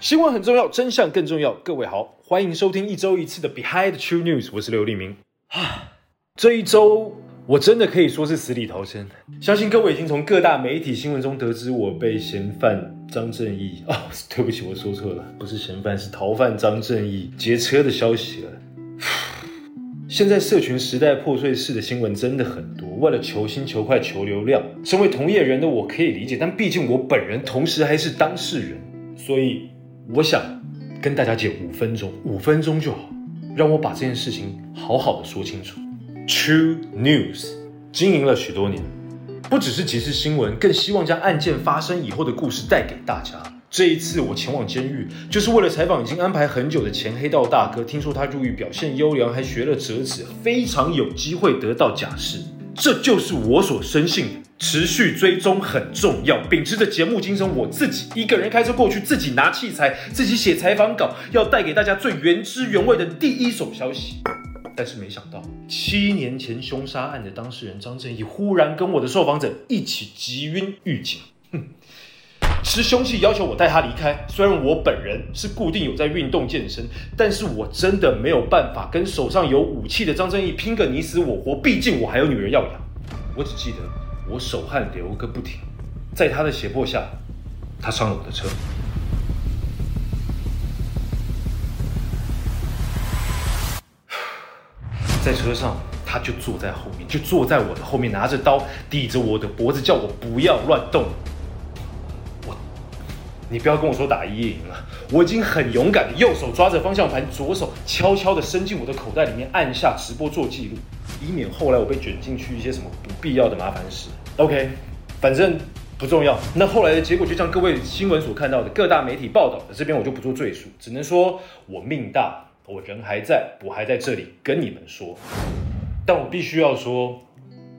新闻很重要，真相更重要。各位好，欢迎收听一周一次的 Behind the True News，我是刘立明。啊，这一周我真的可以说是死里逃生。相信各位已经从各大媒体新闻中得知我被嫌犯张正义哦，对不起，我说错了，不是嫌犯，是逃犯张正义劫车的消息了。现在社群时代破碎式的新闻真的很多，为了求新求快求流量，身为同业人的我可以理解，但毕竟我本人同时还是当事人，所以。我想跟大家借五分钟，五分钟就好，让我把这件事情好好的说清楚。True News 经营了许多年，不只是即时新闻，更希望将案件发生以后的故事带给大家。这一次我前往监狱，就是为了采访已经安排很久的前黑道大哥。听说他入狱表现优良，还学了折纸，非常有机会得到假释。这就是我所深信的。持续追踪很重要，秉持着节目精神，我自己一个人开车过去，自己拿器材，自己写采访稿，要带给大家最原汁原味的第一手消息。但是没想到，七年前凶杀案的当事人张正义忽 然跟我的受访者一起急晕狱警，哼，持凶器要求我带他离开。虽然我本人是固定有在运动健身，但是我真的没有办法跟手上有武器的张正义拼个你死我活，毕竟我还有女人要养。我只记得。我手汗流个不停，在他的胁迫下，他上了我的车，在车上他就坐在后面，就坐在我的后面，拿着刀抵着我的脖子，叫我不要乱动。你不要跟我说打一夜赢了，我已经很勇敢的右手抓着方向盘，左手悄悄的伸进我的口袋里面，按下直播做记录，以免后来我被卷进去一些什么不必要的麻烦事。OK，反正不重要。那后来的结果就像各位新闻所看到的，各大媒体报道的，这边我就不做赘述，只能说我命大，我人还在，我还在这里跟你们说。但我必须要说，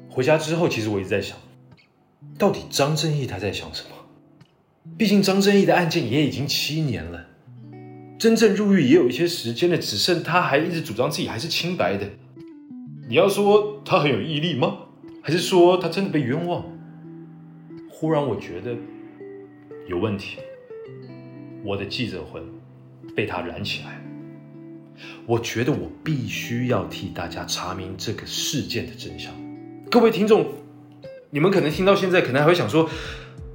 回家之后，其实我一直在想，到底张正义他在想什么？毕竟张正义的案件也已经七年了，真正入狱也有一些时间了，只剩他还一直主张自己还是清白的。你要说他很有毅力吗？还是说他真的被冤枉？忽然我觉得有问题，我的记者魂被他燃起来。我觉得我必须要替大家查明这个事件的真相。各位听众，你们可能听到现在，可能还会想说：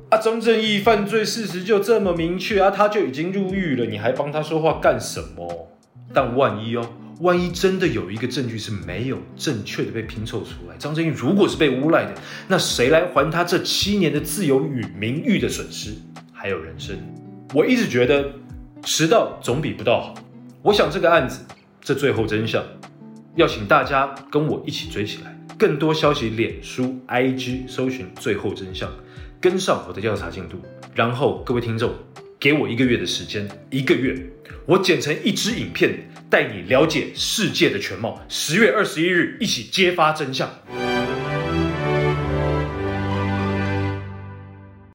啊，张正义犯罪事实就这么明确啊，他就已经入狱了，你还帮他说话干什么？但万一哦。万一真的有一个证据是没有正确的被拼凑出来，张正义如果是被诬赖的，那谁来还他这七年的自由与名誉的损失，还有人生？我一直觉得迟到总比不到好。我想这个案子，这最后真相，要请大家跟我一起追起来。更多消息，脸书、IG 搜寻最后真相，跟上我的调查进度。然后各位听众，给我一个月的时间，一个月，我剪成一支影片。带你了解世界的全貌。十月二十一日，一起揭发真相。